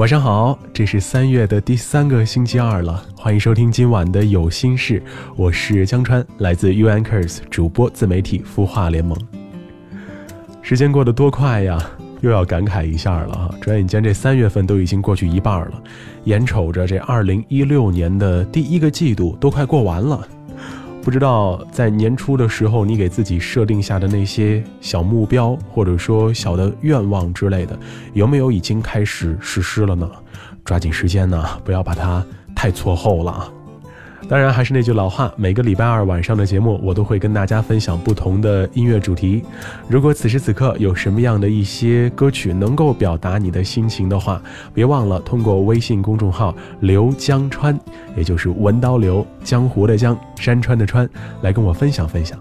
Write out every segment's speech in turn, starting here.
晚上好，这是三月的第三个星期二了，欢迎收听今晚的有心事，我是江川，来自 U Anchors 主播自媒体孵化联盟。时间过得多快呀，又要感慨一下了哈，转眼间这三月份都已经过去一半了，眼瞅着这二零一六年的第一个季度都快过完了。不知道在年初的时候，你给自己设定下的那些小目标，或者说小的愿望之类的，有没有已经开始实施了呢？抓紧时间呢，不要把它太错后了啊！当然，还是那句老话，每个礼拜二晚上的节目，我都会跟大家分享不同的音乐主题。如果此时此刻有什么样的一些歌曲能够表达你的心情的话，别忘了通过微信公众号“刘江川”，也就是文刀刘江湖的江山川的川，来跟我分享分享。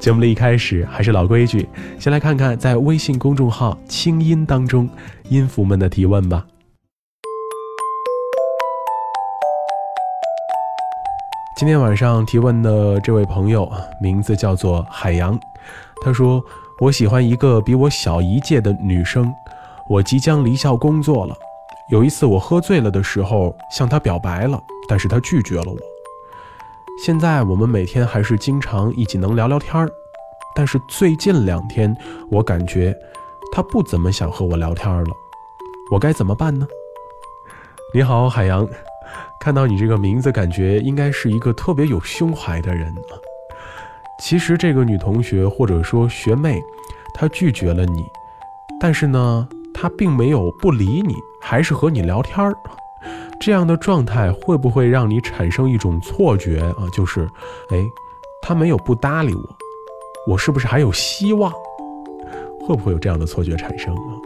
节目的一开始还是老规矩，先来看看在微信公众号“清音”当中音符们的提问吧。今天晚上提问的这位朋友，名字叫做海洋。他说：“我喜欢一个比我小一届的女生，我即将离校工作了。有一次我喝醉了的时候向她表白了，但是她拒绝了我。现在我们每天还是经常一起能聊聊天儿，但是最近两天我感觉她不怎么想和我聊天了，我该怎么办呢？”你好，海洋。看到你这个名字，感觉应该是一个特别有胸怀的人啊。其实这个女同学或者说学妹，她拒绝了你，但是呢，她并没有不理你，还是和你聊天儿。这样的状态会不会让你产生一种错觉啊？就是，哎，她没有不搭理我，我是不是还有希望？会不会有这样的错觉产生啊？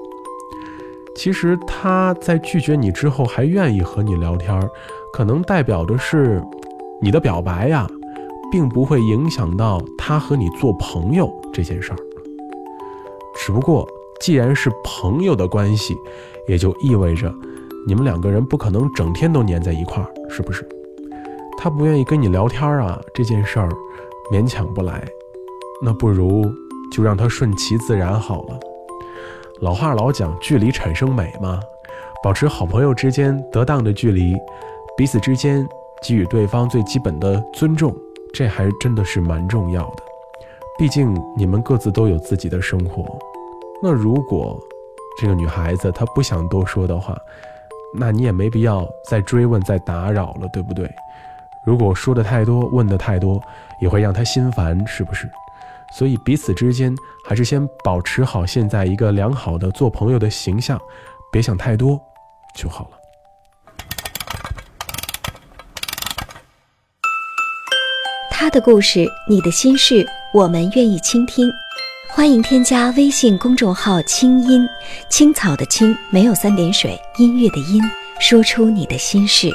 其实她在拒绝你之后，还愿意和你聊天儿。可能代表的是，你的表白呀，并不会影响到他和你做朋友这件事儿。只不过，既然是朋友的关系，也就意味着你们两个人不可能整天都黏在一块儿，是不是？他不愿意跟你聊天啊，这件事儿勉强不来，那不如就让他顺其自然好了。老话老讲，距离产生美嘛，保持好朋友之间得当的距离。彼此之间给予对方最基本的尊重，这还真的是蛮重要的。毕竟你们各自都有自己的生活。那如果这个女孩子她不想多说的话，那你也没必要再追问、再打扰了，对不对？如果说的太多、问的太多，也会让她心烦，是不是？所以彼此之间还是先保持好现在一个良好的做朋友的形象，别想太多就好了。他的故事，你的心事，我们愿意倾听。欢迎添加微信公众号“清音青草”的青，没有三点水，音乐的音，说出你的心事。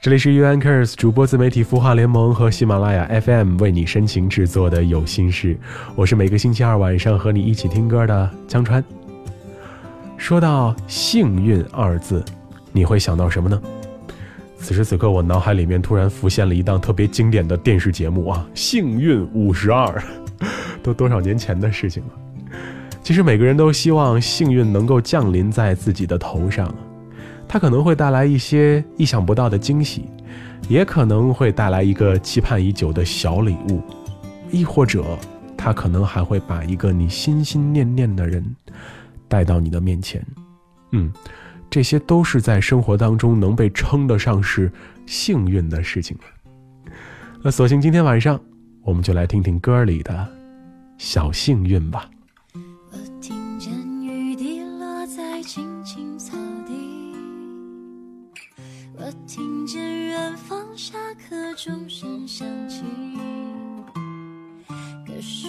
这里是 U Anchors 主播自媒体孵化联盟和喜马拉雅 FM 为你深情制作的有心事，我是每个星期二晚上和你一起听歌的江川。说到幸运二字，你会想到什么呢？此时此刻，我脑海里面突然浮现了一档特别经典的电视节目啊，《幸运五十二》，都多少年前的事情了。其实每个人都希望幸运能够降临在自己的头上，它可能会带来一些意想不到的惊喜，也可能会带来一个期盼已久的小礼物，亦或者它可能还会把一个你心心念念的人带到你的面前。嗯。这些都是在生活当中能被称得上是幸运的事情那索性今天晚上，我们就来听听歌里的小幸运吧。我听见雨滴落在青青草地，我听见远方下课钟声响起，可是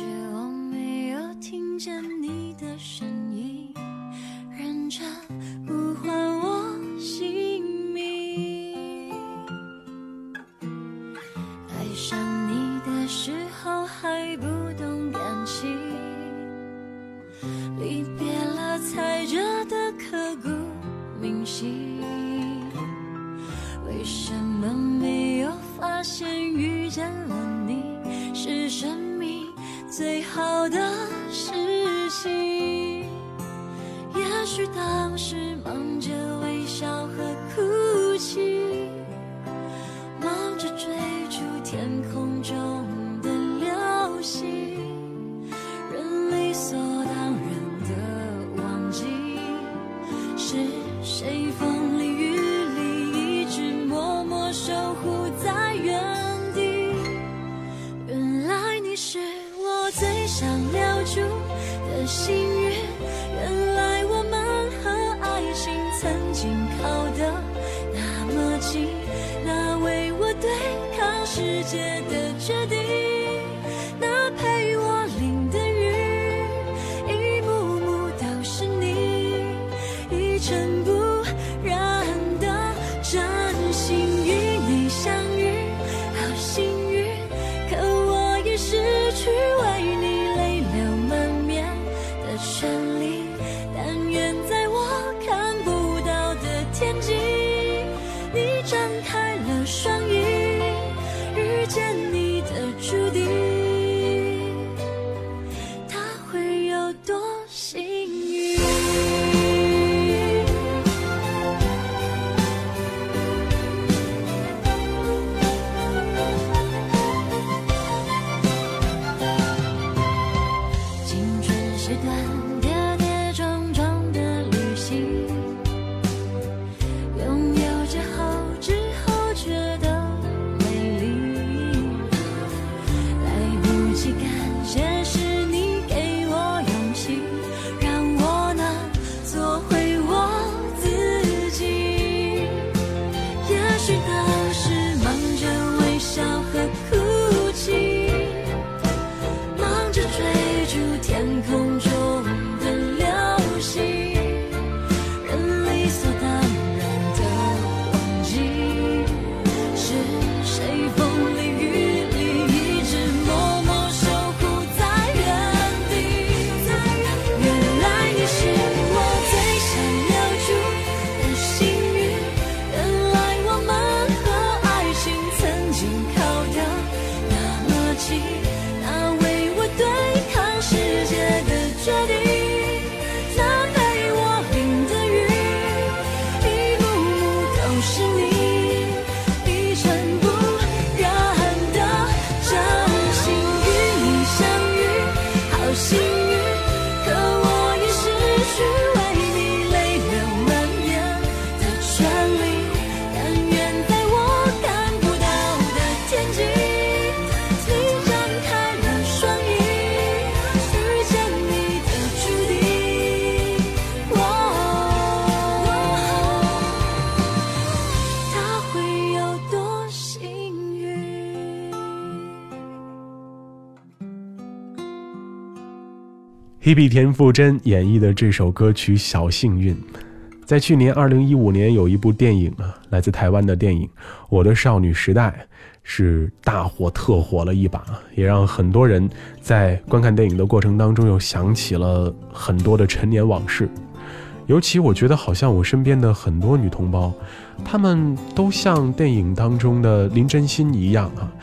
天空中界 J'aime 决定，Hebe 田馥甄演绎的这首歌曲《小幸运》，在去年二零一五年有一部电影啊，来自台湾的电影《我的少女时代》，是大火特火了一把，也让很多人在观看电影的过程当中又想起了很多的陈年往事。尤其我觉得，好像我身边的很多女同胞，她们都像电影当中的林真心一样啊，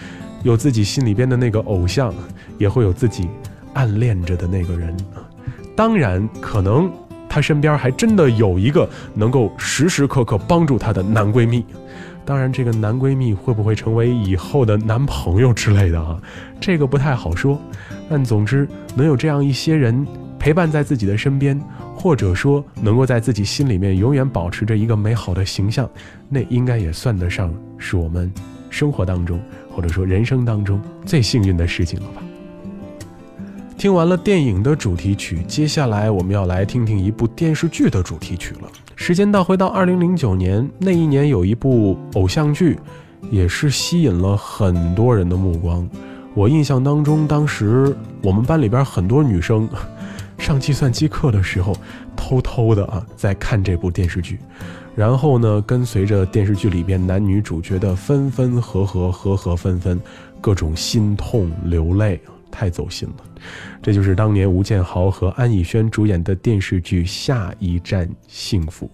有自己心里边的那个偶像，也会有自己暗恋着的那个人。当然，可能她身边还真的有一个能够时时刻刻帮助她的男闺蜜。当然，这个男闺蜜会不会成为以后的男朋友之类的啊？这个不太好说。但总之，能有这样一些人陪伴在自己的身边，或者说能够在自己心里面永远保持着一个美好的形象，那应该也算得上是我们生活当中或者说人生当中最幸运的事情了吧。听完了电影的主题曲，接下来我们要来听听一部电视剧的主题曲了。时间倒回到二零零九年，那一年有一部偶像剧，也是吸引了很多人的目光。我印象当中，当时我们班里边很多女生 上计算机课的时候，偷偷的啊在看这部电视剧。然后呢，跟随着电视剧里边男女主角的分分合合、合合分分，各种心痛流泪，太走心了。这就是当年吴建豪和安以轩主演的电视剧《下一站幸福》。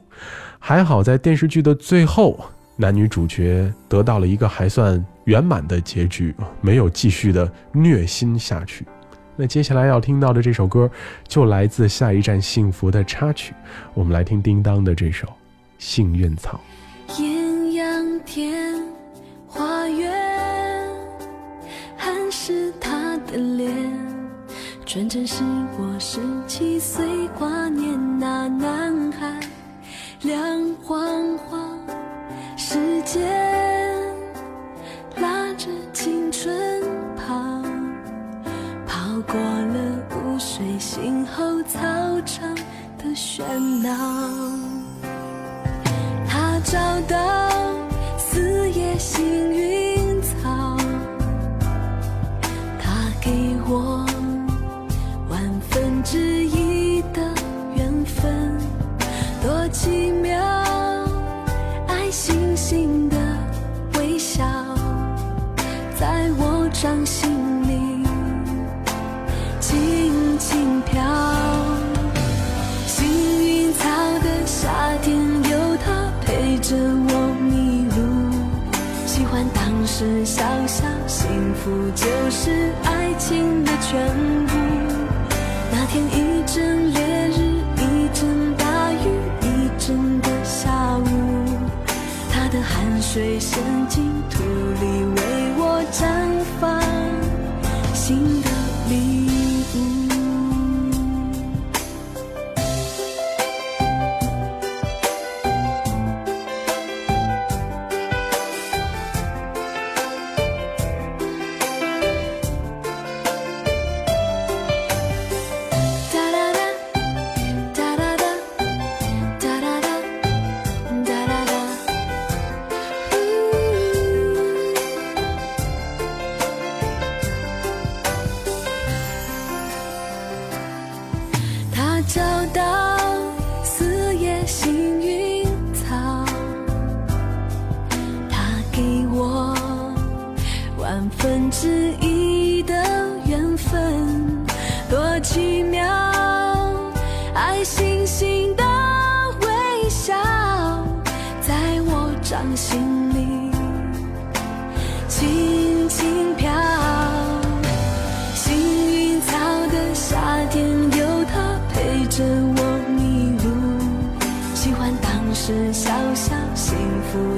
还好在电视剧的最后，男女主角得到了一个还算圆满的结局，没有继续的虐心下去。那接下来要听到的这首歌，就来自《下一站幸福》的插曲。我们来听叮当的这首《幸运草》。艳阳天，纯真是我十七岁挂念那男孩，亮晃晃时间，拉着青春跑，跑过了午睡醒后操场的喧闹。他找到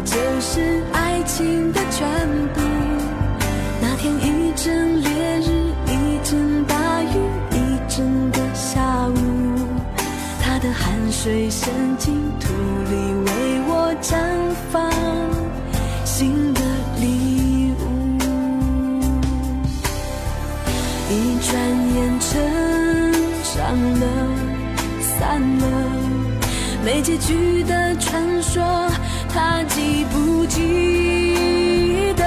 福就是爱情的全部。那天一阵烈日，一阵大雨，一整个下午，他的汗水渗进土里，为我绽放新的礼物。一转眼成长了，散了，没结局的传说，他记不记得？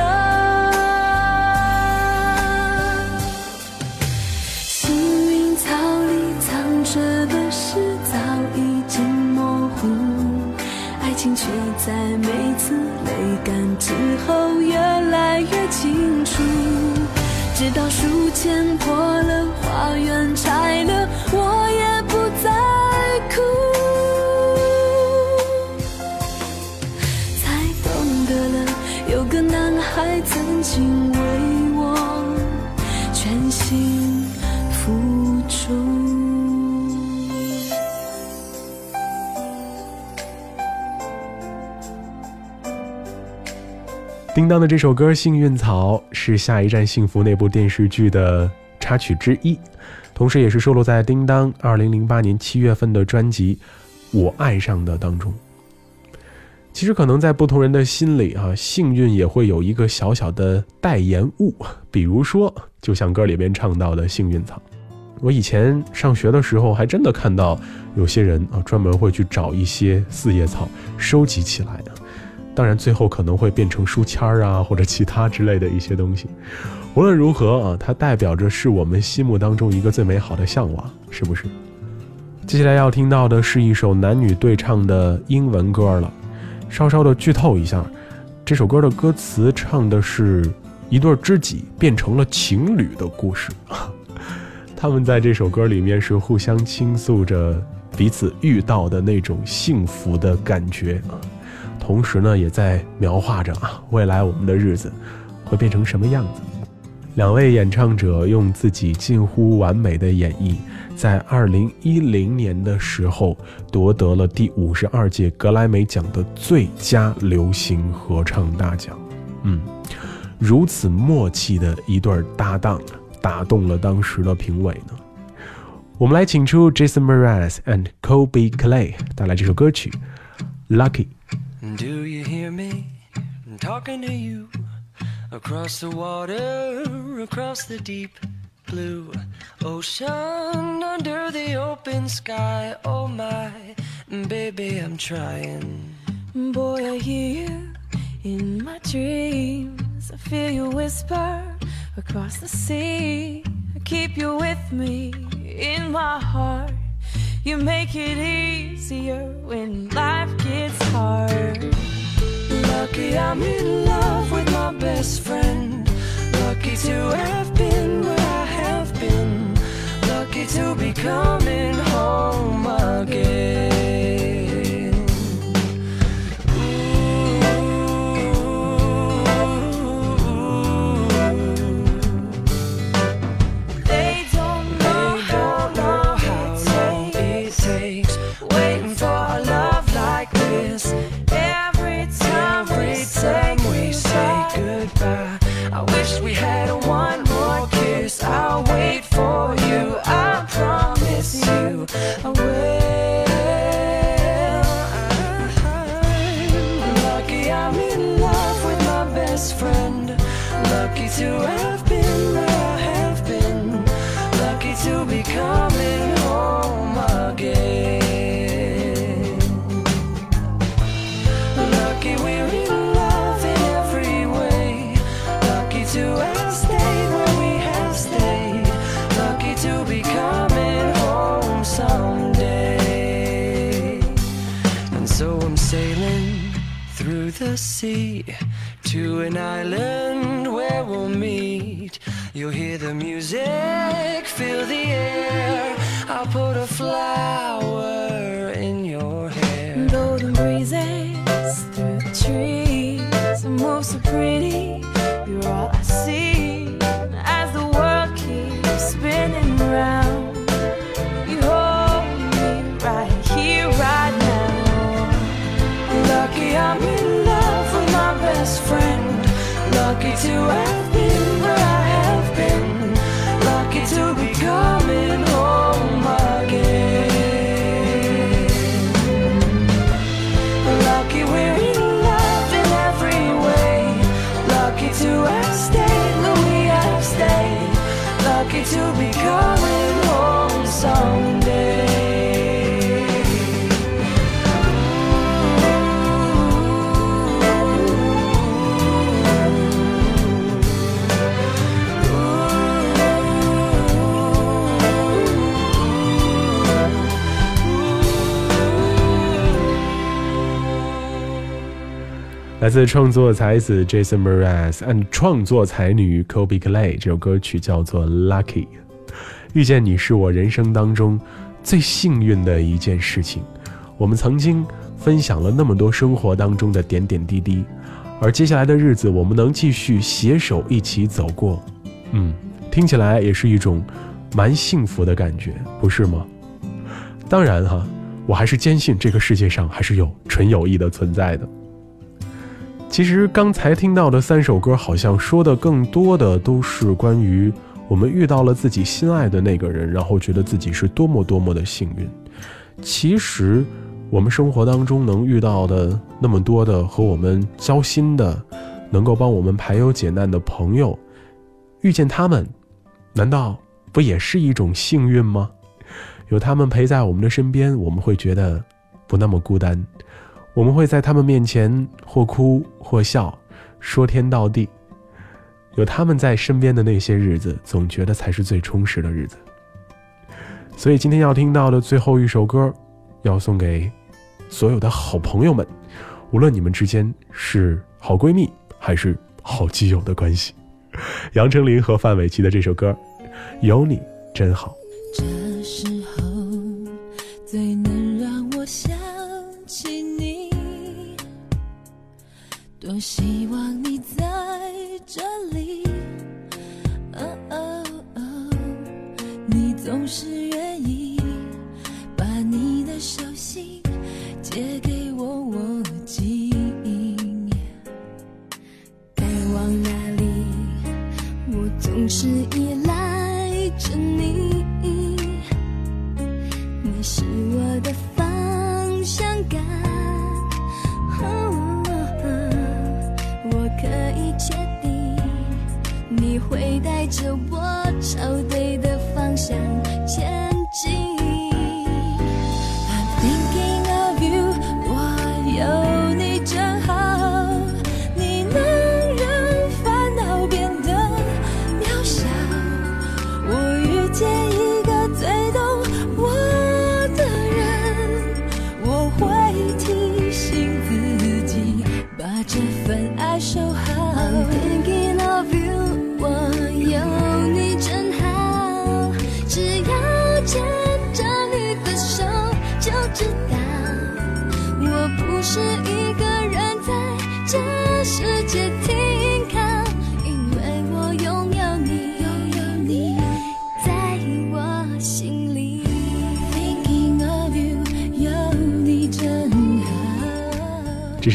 幸运草里藏着的事早已经模糊，爱情却在每次泪干之后越来越清楚。直到书签破了，花园拆了，孩曾经为我全心付出。叮当的这首歌《幸运草》是《下一站幸福》那部电视剧的插曲之一，同时也是收录在叮当2008年7月份的专辑《我爱上的》当中。其实可能在不同人的心里啊，幸运也会有一个小小的代言物，比如说，就像歌里边唱到的幸运草。我以前上学的时候，还真的看到有些人啊，专门会去找一些四叶草收集起来的。当然，最后可能会变成书签儿啊，或者其他之类的一些东西。无论如何啊，它代表着是我们心目当中一个最美好的向往，是不是？接下来要听到的是一首男女对唱的英文歌了。稍稍的剧透一下，这首歌的歌词唱的是一对知己变成了情侣的故事。他们在这首歌里面是互相倾诉着彼此遇到的那种幸福的感觉啊，同时呢，也在描画着啊未来我们的日子会变成什么样子。两位演唱者用自己近乎完美的演绎，在二零一零年的时候夺得了第五十二届格莱美奖的最佳流行合唱大奖。嗯，如此默契的一对搭档。打动了当时的评委呢。我们来请出 Jason Mraz and Kobe Clay 带来这首歌曲《Lucky》。Do you hear me talking to you across the water, across the deep blue ocean, under the open sky? Oh my, baby, I'm trying. Boy, I hear you in my dreams. I feel you whisper across the sea. I keep you with me in my heart. You make it easier when life gets hard. Lucky I'm in love with best friend. Lucky to have been where I have been. Lucky to be coming home again. The sea to an island where we'll meet. You'll hear the music, feel the air. I'll put a flower in your hair. Though the breezes through the trees move so pretty, you're all I see as the world keeps spinning round. You hold me right here, right now. Lucky I'm in best friend. Lucky to have 来自创作才子 Jason Mraz and 创作才女 Kobe Clay，这首歌曲叫做《Lucky》。遇见你是我人生当中最幸运的一件事情。我们曾经分享了那么多生活当中的点点滴滴，而接下来的日子，我们能继续携手一起走过，嗯，听起来也是一种蛮幸福的感觉，不是吗？当然哈，我还是坚信这个世界上还是有纯友谊的存在的。其实刚才听到的三首歌，好像说的更多的都是关于我们遇到了自己心爱的那个人，然后觉得自己是多么多么的幸运。其实我们生活当中能遇到的那么多的和我们交心的，能够帮我们排忧解难的朋友，遇见他们，难道不也是一种幸运吗？有他们陪在我们的身边，我们会觉得不那么孤单。我们会在他们面前或哭或笑，说天道地。有他们在身边的那些日子，总觉得才是最充实的日子。所以今天要听到的最后一首歌，要送给所有的好朋友们。无论你们之间是好闺蜜还是好基友的关系。杨丞琳和范玮琪的这首歌《有你真好》。希望你在这里。哦哦哦，你总是愿意把你的手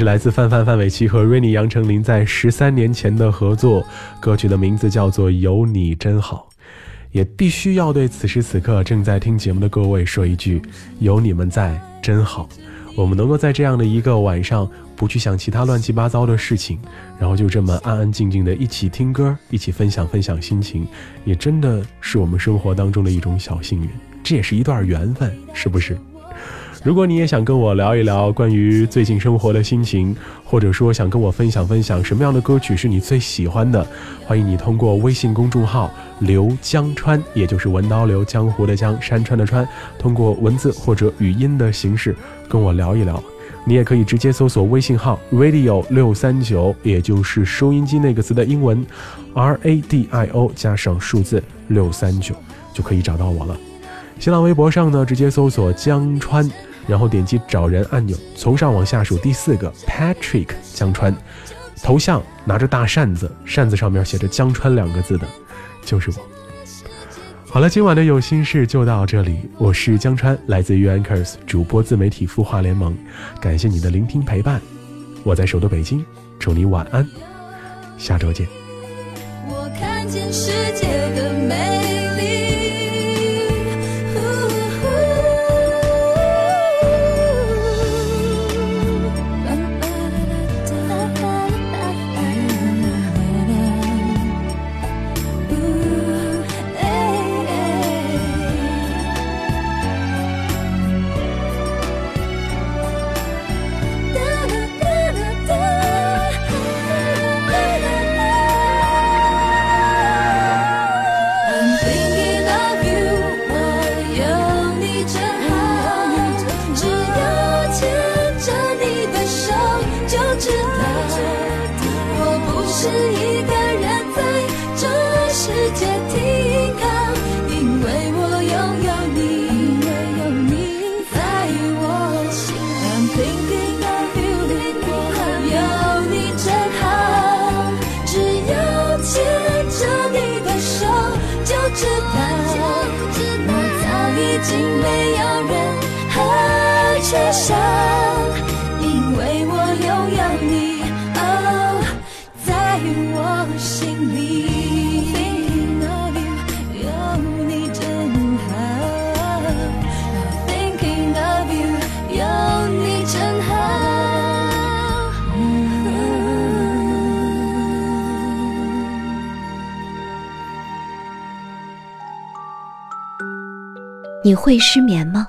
来自范范范玮琪和 Rainy 杨丞琳在十三年前的合作，歌曲的名字叫做《有你真好》。也必须要对此时此刻正在听节目的各位说一句：有你们在真好。我们能够在这样的一个晚上，不去想其他乱七八糟的事情，然后就这么安安静静的一起听歌，一起分享分享心情，也真的是我们生活当中的一种小幸运。这也是一段缘分，是不是？如果你也想跟我聊一聊关于最近生活的心情，或者说想跟我分享分享什么样的歌曲是你最喜欢的，欢迎你通过微信公众号“刘江川”，也就是文刀刘江湖的江山川的川，通过文字或者语音的形式跟我聊一聊。你也可以直接搜索微信号 radio 六三九，也就是收音机那个词的英文 R A D I O 加上数字六三九，就可以找到我了。新浪微博上呢，直接搜索江川。然后点击找人按钮，从上往下数第四个 Patrick 江川，头像拿着大扇子，扇子上面写着江川两个字的，就是我。好了，今晚的有心事就到这里，我是江川，来自于 Anchors 主播自媒体孵化联盟，感谢你的聆听陪伴，我在首都北京，祝你晚安，下周见。我看见世界的美何缺少，因为我拥有你，哦，在我心里。Thinking of you，有你真好。Thinking of you，有你真好。你会失眠吗？